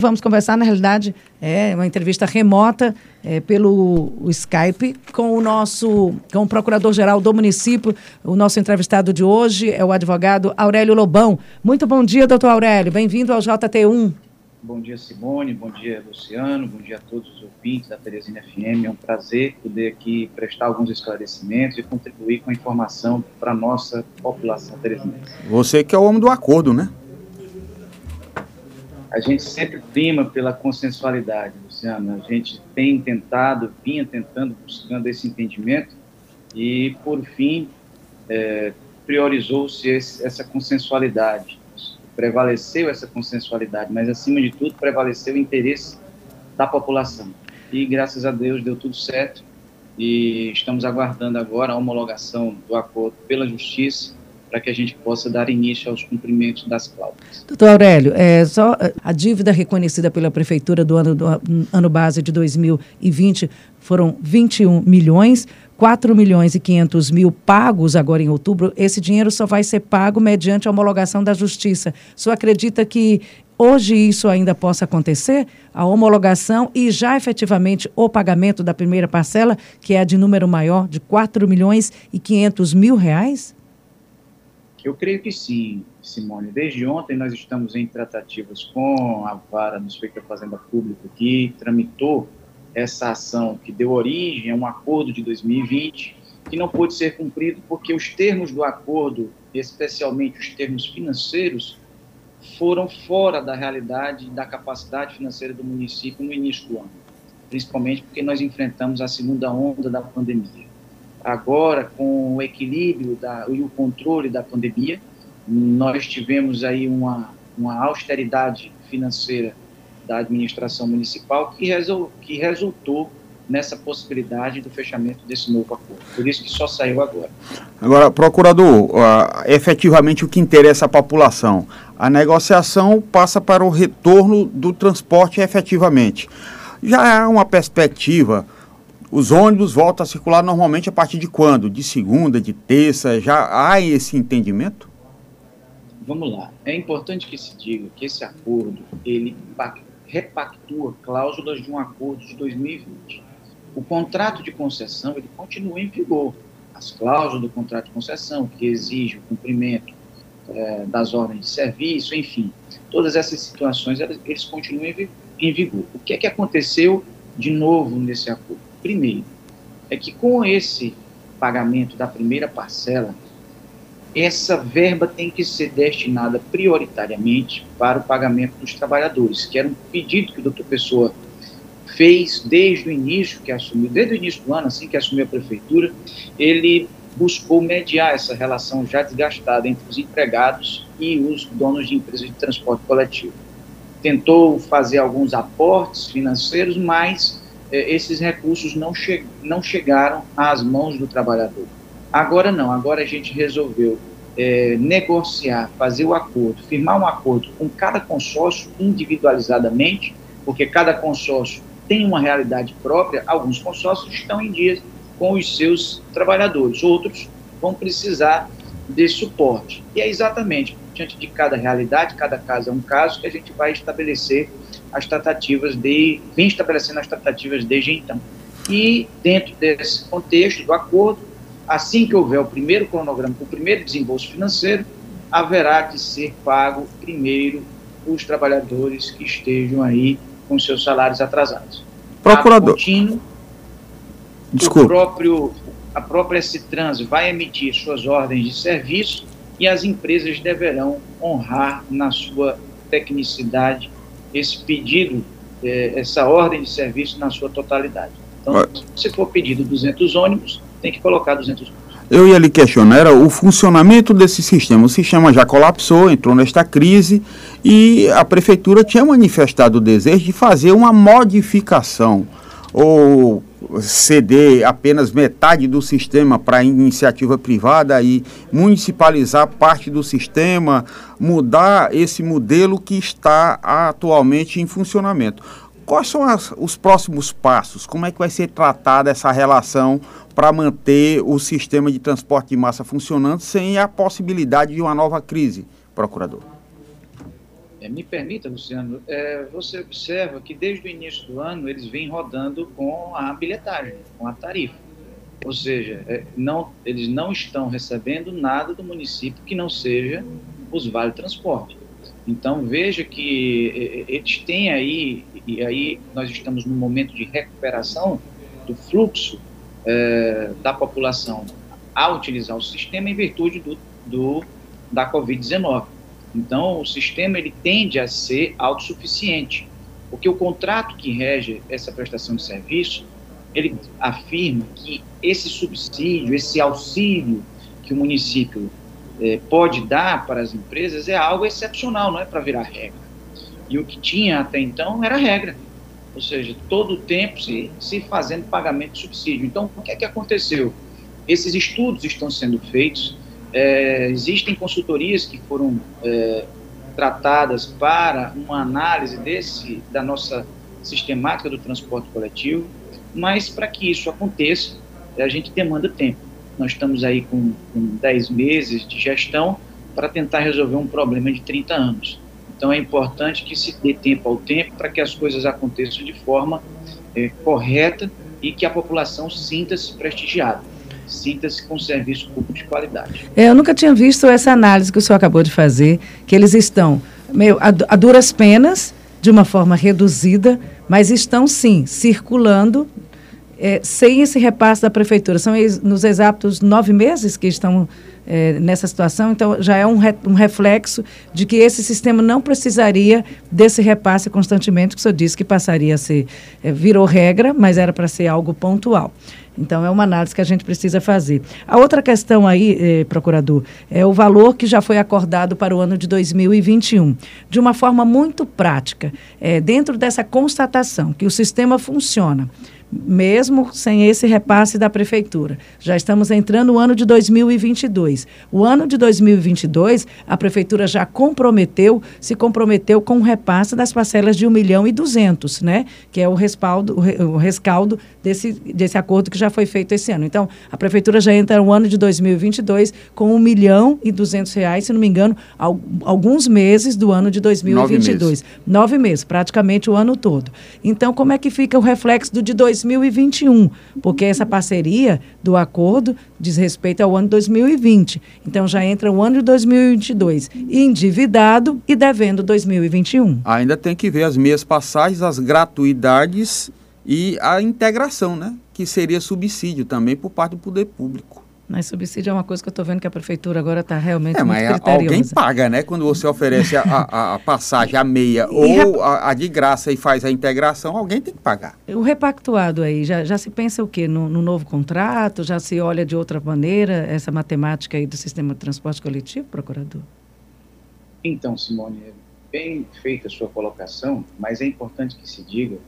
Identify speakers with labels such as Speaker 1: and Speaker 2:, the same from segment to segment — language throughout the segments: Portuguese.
Speaker 1: Vamos conversar, na realidade, é uma entrevista remota é, pelo Skype com o nosso, com o procurador-geral do município. O nosso entrevistado de hoje é o advogado Aurélio Lobão. Muito bom dia, doutor Aurélio. Bem-vindo ao JT1.
Speaker 2: Bom dia, Simone. Bom dia, Luciano. Bom dia a todos os ouvintes da Teresina FM. É um prazer poder aqui prestar alguns esclarecimentos e contribuir com a informação para a nossa população teresinense.
Speaker 3: Você que é o homem do acordo, né?
Speaker 2: A gente sempre prima pela consensualidade, Luciana. A gente tem tentado, vinha tentando, buscando esse entendimento e, por fim, é, priorizou-se essa consensualidade, prevaleceu essa consensualidade, mas, acima de tudo, prevaleceu o interesse da população. E, graças a Deus, deu tudo certo e estamos aguardando agora a homologação do acordo pela Justiça para que a gente possa dar início aos cumprimentos das cláusulas.
Speaker 1: Doutor Aurélio, é, só é, a dívida reconhecida pela Prefeitura do ano, do ano base de 2020 foram 21 milhões, 4 milhões e 500 mil pagos agora em outubro. Esse dinheiro só vai ser pago mediante a homologação da Justiça. O senhor acredita que hoje isso ainda possa acontecer? A homologação e já efetivamente o pagamento da primeira parcela, que é a de número maior, de 4 milhões e 500 mil reais?
Speaker 2: Eu creio que sim, Simone. Desde ontem nós estamos em tratativas com a vara do da Fazenda Pública que tramitou essa ação que deu origem a um acordo de 2020 que não pôde ser cumprido porque os termos do acordo, especialmente os termos financeiros, foram fora da realidade da capacidade financeira do município no início do ano, principalmente porque nós enfrentamos a segunda onda da pandemia agora com o equilíbrio da, e o controle da pandemia, nós tivemos aí uma, uma austeridade financeira da administração municipal que, resol, que resultou nessa possibilidade do fechamento desse novo acordo. Por isso que só saiu agora.
Speaker 3: Agora, procurador, uh, efetivamente o que interessa à população, a negociação passa para o retorno do transporte efetivamente. Já há uma perspectiva os ônibus voltam a circular normalmente a partir de quando? De segunda, de terça? Já há esse entendimento?
Speaker 2: Vamos lá. É importante que se diga que esse acordo ele repactua cláusulas de um acordo de 2020. O contrato de concessão ele continua em vigor. As cláusulas do contrato de concessão que exige o cumprimento é, das ordens de serviço, enfim, todas essas situações eles, eles continuam em vigor. O que é que aconteceu de novo nesse acordo? Primeiro, é que com esse pagamento da primeira parcela, essa verba tem que ser destinada prioritariamente para o pagamento dos trabalhadores, que era um pedido que o doutor Pessoa fez desde o início que assumiu, desde o início do ano, assim que assumiu a prefeitura, ele buscou mediar essa relação já desgastada entre os empregados e os donos de empresas de transporte coletivo. Tentou fazer alguns aportes financeiros, mas esses recursos não, che não chegaram às mãos do trabalhador. Agora não, agora a gente resolveu é, negociar, fazer o acordo, firmar um acordo com cada consórcio individualizadamente, porque cada consórcio tem uma realidade própria, alguns consórcios estão em dias com os seus trabalhadores, outros vão precisar de suporte. E é exatamente diante de cada realidade, cada caso é um caso, que a gente vai estabelecer as tratativas de. vem estabelecendo as tratativas desde então. E, dentro desse contexto do acordo, assim que houver o primeiro cronograma, o primeiro desembolso financeiro, haverá de ser pago primeiro os trabalhadores que estejam aí com seus salários atrasados.
Speaker 3: Procurador. Contínuo,
Speaker 2: Desculpa. O próprio, a própria Citrans vai emitir suas ordens de serviço e as empresas deverão honrar na sua tecnicidade esse pedido, é, essa ordem de serviço na sua totalidade. Então, se for pedido 200 ônibus, tem que colocar 200 ônibus.
Speaker 3: Eu ia lhe questionar era o funcionamento desse sistema. O sistema já colapsou, entrou nesta crise e a prefeitura tinha manifestado o desejo de fazer uma modificação ou ceder apenas metade do sistema para iniciativa privada e municipalizar parte do sistema, mudar esse modelo que está atualmente em funcionamento. Quais são as, os próximos passos? Como é que vai ser tratada essa relação para manter o sistema de transporte de massa funcionando sem a possibilidade de uma nova crise, procurador?
Speaker 2: É, me permita, Luciano, é, você observa que desde o início do ano eles vêm rodando com a bilhetagem, com a tarifa. Ou seja, é, não, eles não estão recebendo nada do município que não seja os vale transporte. Então veja que eles têm aí, e aí nós estamos num momento de recuperação do fluxo é, da população a utilizar o sistema em virtude do, do da Covid-19. Então, o sistema ele tende a ser autossuficiente, porque o contrato que rege essa prestação de serviço, ele afirma que esse subsídio, esse auxílio que o município eh, pode dar para as empresas é algo excepcional, não é para virar regra. E o que tinha até então era regra, ou seja, todo o tempo se, se fazendo pagamento de subsídio. Então, o que é que aconteceu? Esses estudos estão sendo feitos, é, existem consultorias que foram é, tratadas para uma análise desse da nossa sistemática do transporte coletivo, mas para que isso aconteça, a gente demanda tempo. Nós estamos aí com, com 10 meses de gestão para tentar resolver um problema de 30 anos. Então é importante que se dê tempo ao tempo para que as coisas aconteçam de forma é, correta e que a população sinta-se prestigiada sinta-se com serviço público de qualidade.
Speaker 1: É, eu nunca tinha visto essa análise que o senhor acabou de fazer, que eles estão meio a, a duras penas, de uma forma reduzida, mas estão sim circulando é, sem esse repasse da prefeitura. São ex, nos exatos nove meses que estão é, nessa situação, então já é um, re, um, reflexo de que esse sistema não precisaria desse repasse constantemente, que o senhor disse que passaria a ser, é, virou regra, mas era para ser algo pontual. Então, é uma análise que a gente precisa fazer. A outra questão aí, eh, procurador, é o valor que já foi acordado para o ano de 2021. De uma forma muito prática, eh, dentro dessa constatação que o sistema funciona, mesmo sem esse repasse da prefeitura. Já estamos entrando no ano de 2022. O ano de 2022, a prefeitura já comprometeu, se comprometeu com o repasse das parcelas de 1 milhão e 200, né? Que é o respaldo, o rescaldo desse, desse acordo que já foi feito esse ano. Então, a prefeitura já entra no ano de 2022 com 1 milhão e 200 reais, se não me engano, alguns meses do ano de 2022. Nove meses, Nove meses praticamente o ano todo. Então, como é que fica o reflexo do de 2022? 2021, porque essa parceria do acordo diz respeito ao ano 2020. Então já entra o ano de 2022 endividado e devendo 2021.
Speaker 3: Ainda tem que ver as meias passagens, as gratuidades e a integração, né? Que seria subsídio também por parte do poder público.
Speaker 1: Mas subsídio é uma coisa que eu estou vendo que a prefeitura agora está realmente é, muito mas criteriosa.
Speaker 3: alguém paga, né? Quando você oferece a, a, a passagem, a meia ou a, a, de graça e faz a integração, alguém tem que pagar.
Speaker 1: O repactuado aí, já, já se pensa o quê? No, no, novo contrato? Já se olha de outra maneira essa matemática aí do sistema de transporte coletivo, procurador?
Speaker 2: Então, Simone, é bem feita a sua colocação, mas é importante que se diga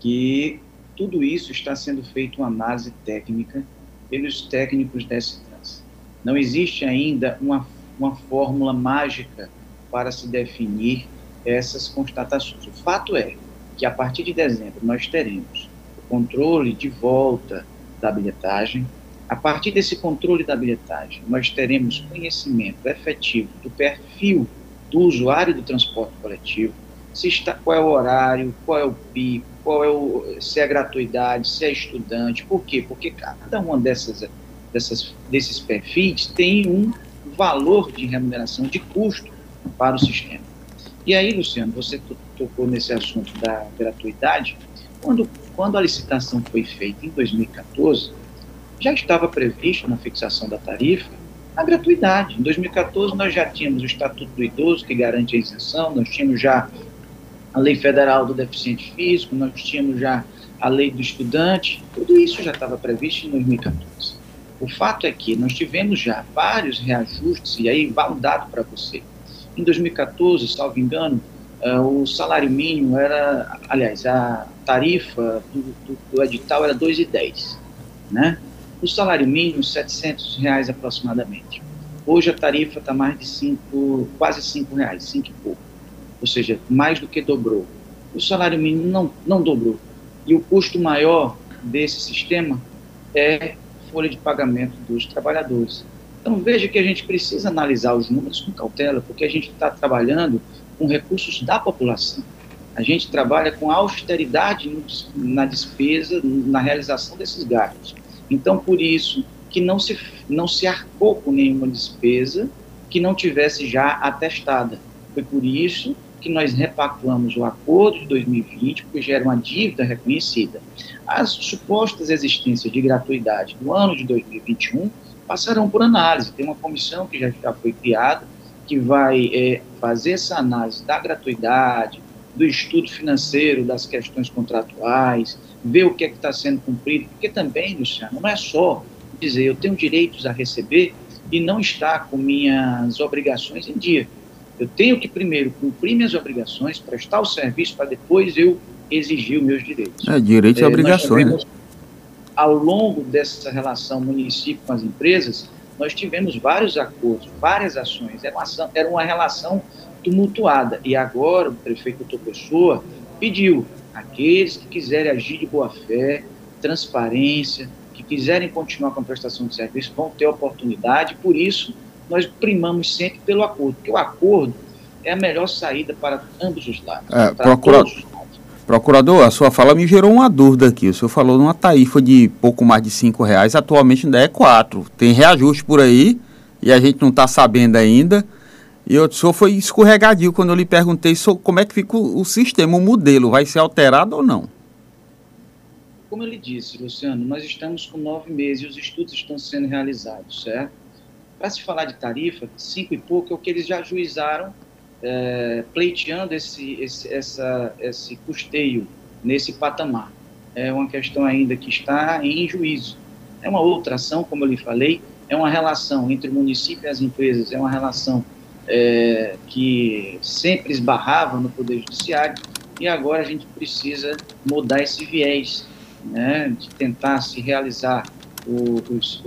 Speaker 2: que tudo isso está sendo feito uma análise técnica pelos técnicos dessa instância. Não existe ainda uma, uma fórmula mágica para se definir essas constatações. O fato é que a partir de dezembro nós teremos o controle de volta da bilhetagem. A partir desse controle da bilhetagem, nós teremos conhecimento efetivo do perfil do usuário do transporte coletivo, se está, qual é o horário, qual é o pico, qual é o, se é gratuidade, se é estudante. Por quê? Porque cada uma dessas, dessas, desses perfis tem um valor de remuneração, de custo para o sistema. E aí, Luciano, você tocou nesse assunto da gratuidade. Quando, quando a licitação foi feita em 2014, já estava previsto na fixação da tarifa a gratuidade. Em 2014, nós já tínhamos o Estatuto do Idoso, que garante a isenção, nós tínhamos já a lei federal do deficiente físico, nós tínhamos já a lei do estudante, tudo isso já estava previsto em 2014. O fato é que nós tivemos já vários reajustes, e aí vale um dado para você. Em 2014, salvo engano, uh, o salário mínimo era, aliás, a tarifa do, do, do edital era 2,10, né? O salário mínimo, 700 reais aproximadamente. Hoje a tarifa está mais de 5, quase 5 reais, 5 e pouco ou seja, mais do que dobrou. O salário mínimo não, não dobrou. E o custo maior desse sistema é folha de pagamento dos trabalhadores. Então veja que a gente precisa analisar os números com cautela, porque a gente está trabalhando com recursos da população. A gente trabalha com austeridade na despesa, na realização desses gastos. Então, por isso que não se, não se arcou com nenhuma despesa que não tivesse já atestada. Foi por isso que nós repactuamos o acordo de 2020, porque gera uma dívida reconhecida. As supostas existências de gratuidade do ano de 2021 passarão por análise. Tem uma comissão que já, já foi criada, que vai é, fazer essa análise da gratuidade, do estudo financeiro, das questões contratuais, ver o que é que está sendo cumprido, porque também, Luciano, não é só dizer eu tenho direitos a receber e não estar com minhas obrigações em dia. Eu tenho que primeiro cumprir minhas obrigações, prestar o serviço para depois eu exigir os meus direitos.
Speaker 3: É, direitos e é, obrigações. Tivemos, né?
Speaker 2: Ao longo dessa relação município com as empresas, nós tivemos vários acordos, várias ações. Era uma, era uma relação tumultuada. E agora o prefeito Doutor Pessoa pediu aqueles que quiserem agir de boa fé, transparência, que quiserem continuar com a prestação de serviço, vão ter oportunidade. Por isso, nós primamos sempre pelo acordo, porque o acordo é a melhor saída para ambos os lados. É,
Speaker 3: procura... Procurador, a sua fala me gerou uma dúvida aqui. O senhor falou numa tarifa de pouco mais de cinco reais, atualmente ainda é quatro. Tem reajuste por aí e a gente não está sabendo ainda. E o senhor foi escorregadio quando eu lhe perguntei como é que fica o, o sistema, o modelo, vai ser alterado ou não?
Speaker 2: Como eu lhe disse, Luciano, nós estamos com nove meses e os estudos estão sendo realizados, certo? Para se falar de tarifa, cinco e pouco é o que eles já ajuizaram, é, pleiteando esse, esse, essa, esse custeio nesse patamar. É uma questão ainda que está em juízo. É uma outra ação, como eu lhe falei, é uma relação entre o município e as empresas, é uma relação é, que sempre esbarrava no Poder Judiciário e agora a gente precisa mudar esse viés, né, de tentar se realizar os,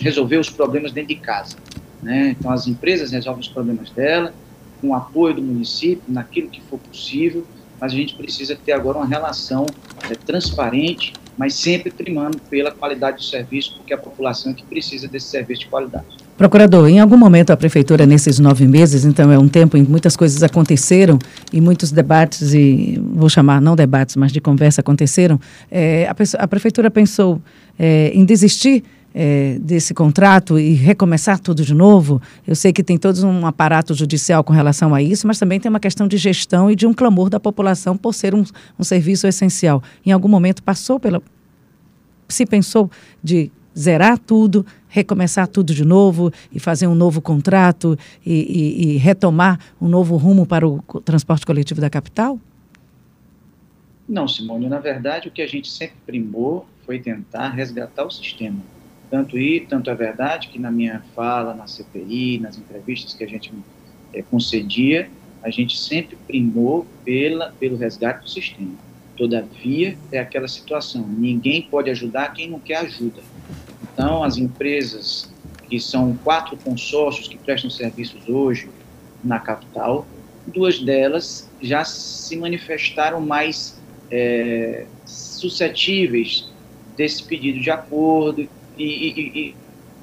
Speaker 2: resolver os problemas dentro de casa. Né? Então, as empresas resolvem os problemas dela, com o apoio do município, naquilo que for possível, mas a gente precisa ter agora uma relação é, transparente, mas sempre primando pela qualidade do serviço, porque a população é que precisa desse serviço de qualidade.
Speaker 1: Procurador, em algum momento a prefeitura, nesses nove meses, então é um tempo em que muitas coisas aconteceram e muitos debates, e vou chamar não debates, mas de conversa aconteceram, é, a, a, prefeitura pensou é, em desistir é, desse contrato e recomeçar tudo de novo? Eu sei que tem todo um aparato judicial com relação a isso, mas também tem uma questão de gestão e de um clamor da população por ser um, um serviço essencial. Em algum momento passou pela. Se pensou de zerar tudo, recomeçar tudo de novo e fazer um novo contrato e, e, e retomar um novo rumo para o transporte coletivo da capital?
Speaker 2: Não, Simone, na verdade o que a gente sempre primou foi tentar resgatar o sistema. Tanto e tanto é verdade que na minha fala, na CPI, nas entrevistas que a gente é, concedia, a gente sempre primou pela, pelo resgate do sistema. Todavia, é aquela situação: ninguém pode ajudar quem não quer ajuda. Então, as empresas, que são quatro consórcios que prestam serviços hoje na capital, duas delas já se manifestaram mais é, suscetíveis desse pedido de acordo e, e, e,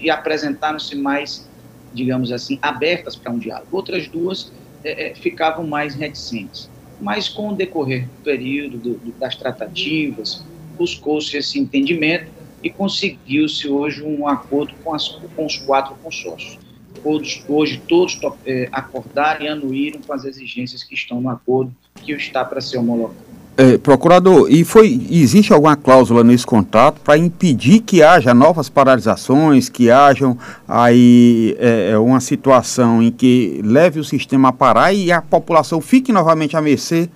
Speaker 2: e apresentaram-se mais, digamos assim, abertas para um diálogo. Outras duas é, é, ficavam mais reticentes. Mas com o decorrer do período do, das tratativas, buscou-se esse entendimento e conseguiu-se hoje um acordo com, as, com os quatro consórcios. Todos, hoje todos é, acordaram e anuíram com as exigências que estão no acordo que está para ser homologado.
Speaker 3: É, procurador, e foi existe alguma cláusula nesse contrato para impedir que haja novas paralisações, que hajam aí é, é, uma situação em que leve o sistema a parar e a população fique novamente à mercê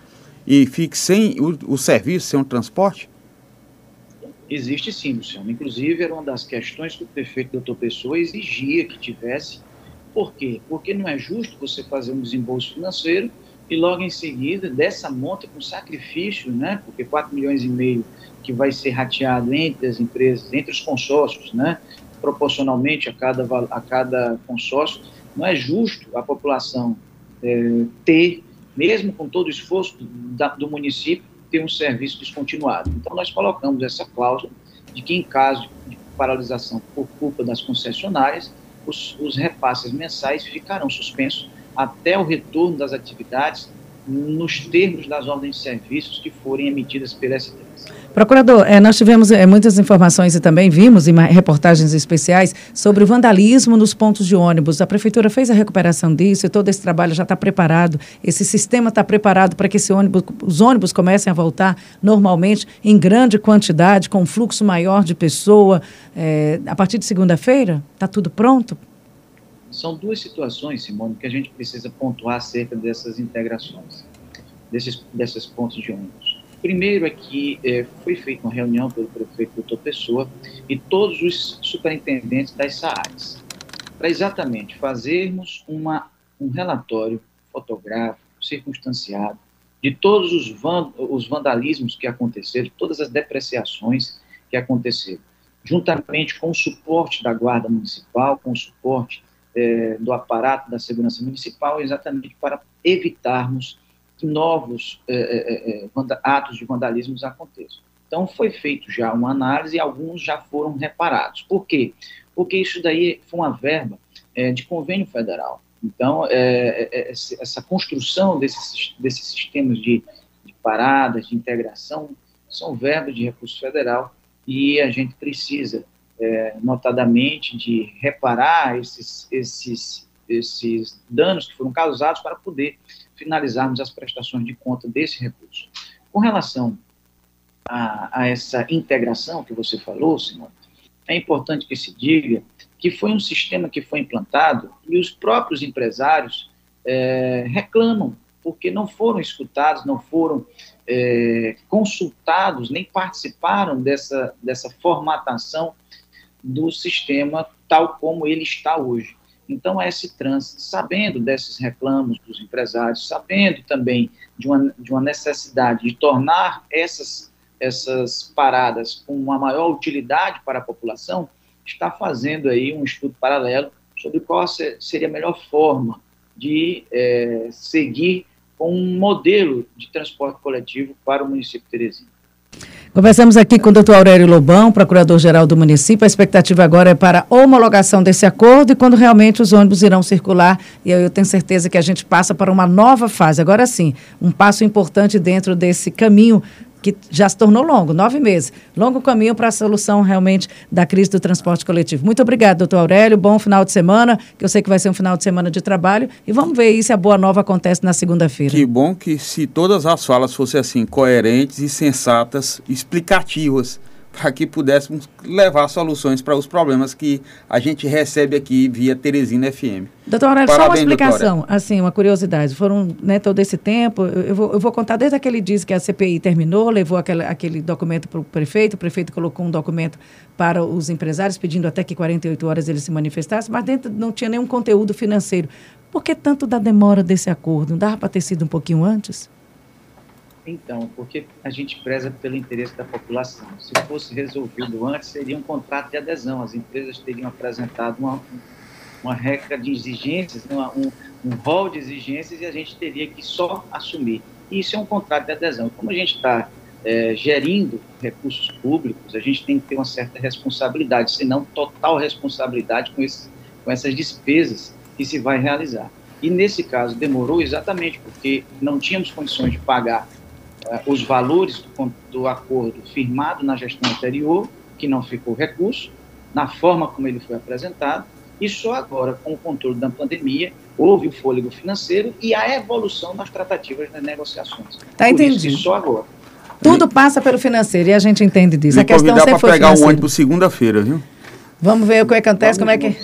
Speaker 3: e fique sem o, o serviço, sem o transporte?
Speaker 2: Existe sim, Luciano. Inclusive, era uma das questões que o prefeito doutor Pessoa exigia que tivesse. Por quê? Porque não é justo você fazer um desembolso financeiro e logo em seguida, dessa monta com sacrifício, né? Porque 4 milhões e meio que vai ser rateado entre as empresas, entre os consórcios, né? Proporcionalmente a cada, a cada consórcio, não é justo a população é, ter, mesmo com todo o esforço da, do município, ter um serviço descontinuado. Então, nós colocamos essa cláusula de que, em caso de paralisação por culpa das concessionárias, os, os repasses mensais ficarão suspensos até o retorno das atividades nos termos das ordens de serviços que forem emitidas pela STS.
Speaker 1: Procurador, é, nós tivemos é, muitas informações e também vimos em reportagens especiais sobre o vandalismo nos pontos de ônibus. A prefeitura fez a recuperação disso e todo esse trabalho já está preparado. Esse sistema está preparado para que ônibus, os ônibus comecem a voltar normalmente em grande quantidade, com um fluxo maior de pessoa. É, a partir de segunda-feira, está tudo pronto?
Speaker 2: São duas situações, Simone, que a gente precisa pontuar acerca dessas integrações, desses, desses pontos de ônibus. Primeiro é que é, foi feita uma reunião pelo prefeito doutor Pessoa e todos os superintendentes das SAARs, para exatamente fazermos uma, um relatório fotográfico, circunstanciado, de todos os, van, os vandalismos que aconteceram, todas as depreciações que aconteceram, juntamente com o suporte da Guarda Municipal, com o suporte é, do aparato da segurança municipal, exatamente para evitarmos que novos é, atos de vandalismo aconteçam. Então, foi feito já uma análise e alguns já foram reparados. Por quê? Porque isso daí foi uma verba de convênio federal. Então, essa construção desses, desses sistemas de, de paradas, de integração, são verbas de recurso federal e a gente precisa é, notadamente de reparar esses, esses, esses danos que foram causados para poder finalizarmos as prestações de conta desse recurso. Com relação a, a essa integração que você falou, Simone, é importante que se diga que foi um sistema que foi implantado e os próprios empresários é, reclamam porque não foram escutados, não foram é, consultados, nem participaram dessa, dessa formatação do sistema tal como ele está hoje. Então, a S-Trans, sabendo desses reclamos dos empresários, sabendo também de uma, de uma necessidade de tornar essas, essas paradas com uma maior utilidade para a população, está fazendo aí um estudo paralelo sobre qual seria a melhor forma de é, seguir com um modelo de transporte coletivo para o município de Teresina.
Speaker 1: Conversamos aqui com o doutor Aurélio Lobão, procurador-geral do município. A expectativa agora é para a homologação desse acordo e quando realmente os ônibus irão circular. E eu tenho certeza que a gente passa para uma nova fase. Agora sim, um passo importante dentro desse caminho que já se tornou longo, nove meses. Longo caminho para a solução realmente da crise do transporte coletivo. Muito obrigado, doutor Aurélio. Bom final de semana, que eu sei que vai ser um final de semana de trabalho. E vamos ver aí se a boa nova acontece na segunda-feira.
Speaker 3: Que bom que se todas as falas fossem assim, coerentes e sensatas, explicativas para que pudéssemos levar soluções para os problemas que a gente recebe aqui via Teresina FM.
Speaker 1: Doutor Aurélio, só uma explicação, doutora. assim, uma curiosidade. Foram né, todo esse tempo, eu vou, eu vou contar desde aquele dia que a CPI terminou, levou aquele, aquele documento para o prefeito, o prefeito colocou um documento para os empresários, pedindo até que 48 horas eles se manifestassem, mas dentro não tinha nenhum conteúdo financeiro. Por que tanto da demora desse acordo? Não dava para ter sido um pouquinho antes?
Speaker 2: Então, porque a gente preza pelo interesse da população. Se fosse resolvido antes, seria um contrato de adesão. As empresas teriam apresentado uma, uma regra de exigências, uma, um, um rol de exigências e a gente teria que só assumir. E isso é um contrato de adesão. Como a gente está é, gerindo recursos públicos, a gente tem que ter uma certa responsabilidade, se não total responsabilidade com, esse, com essas despesas que se vai realizar. E nesse caso demorou exatamente porque não tínhamos condições de pagar os valores do, do acordo firmado na gestão anterior, que não ficou recurso, na forma como ele foi apresentado, e só agora, com o controle da pandemia, houve o fôlego financeiro e a evolução das tratativas das negociações.
Speaker 1: Está entendido. só agora. Tudo passa pelo financeiro e a gente entende disso.
Speaker 3: Me a questão sempre foi pegar o ônibus segunda-feira, viu?
Speaker 1: Vamos ver o que acontece, como é que,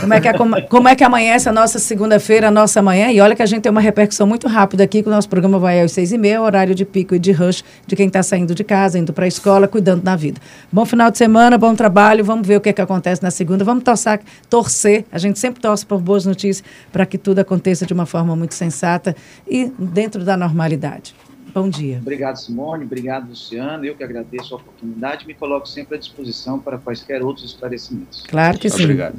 Speaker 1: como, é que, como, como é que amanhece a nossa segunda-feira, a nossa manhã. E olha que a gente tem uma repercussão muito rápida aqui, que o nosso programa vai às seis e meia, horário de pico e de rush de quem está saindo de casa, indo para a escola, cuidando da vida. Bom final de semana, bom trabalho. Vamos ver o que, é que acontece na segunda. Vamos torcer, torcer. A gente sempre torce por boas notícias para que tudo aconteça de uma forma muito sensata e dentro da normalidade. Bom dia.
Speaker 2: Obrigado, Simone. Obrigado, Luciano. Eu que agradeço a oportunidade e me coloco sempre à disposição para quaisquer outros esclarecimentos.
Speaker 1: Claro que sim. Obrigado.